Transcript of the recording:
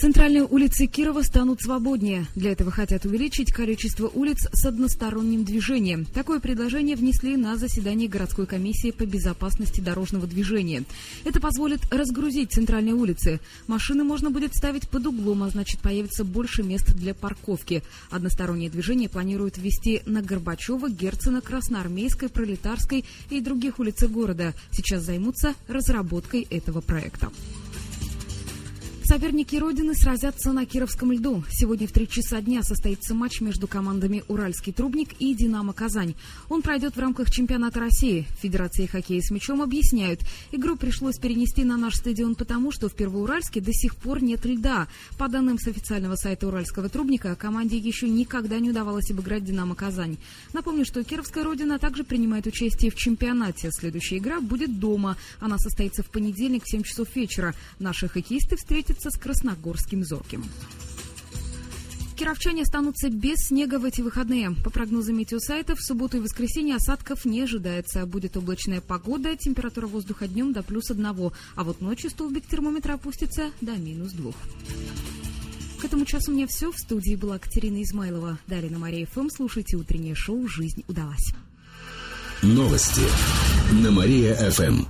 Центральные улицы Кирова станут свободнее. Для этого хотят увеличить количество улиц с односторонним движением. Такое предложение внесли на заседание городской комиссии по безопасности дорожного движения. Это позволит разгрузить центральные улицы. Машины можно будет ставить под углом, а значит появится больше мест для парковки. Одностороннее движение планируют ввести на Горбачева, Герцена, Красноармейской, Пролетарской и других улицах города. Сейчас займутся разработкой этого проекта. Соперники Родины сразятся на Кировском льду. Сегодня в три часа дня состоится матч между командами «Уральский трубник» и «Динамо Казань». Он пройдет в рамках чемпионата России. Федерации хоккея с мячом объясняют, игру пришлось перенести на наш стадион потому, что в Первоуральске до сих пор нет льда. По данным с официального сайта «Уральского трубника», команде еще никогда не удавалось обыграть «Динамо Казань». Напомню, что Кировская Родина также принимает участие в чемпионате. Следующая игра будет дома. Она состоится в понедельник в 7 часов вечера. Наши хоккеисты встретятся с Красногорским Зорким. Кировчане останутся без снега в эти выходные. По прогнозам метеосайтов, в субботу и воскресенье осадков не ожидается. Будет облачная погода, температура воздуха днем до плюс одного, а вот ночью столбик термометра опустится до минус двух. К этому часу у меня все. В студии была Катерина Измайлова. Далее на Мария ФМ слушайте утреннее шоу «Жизнь удалась». Новости на Мария-ФМ.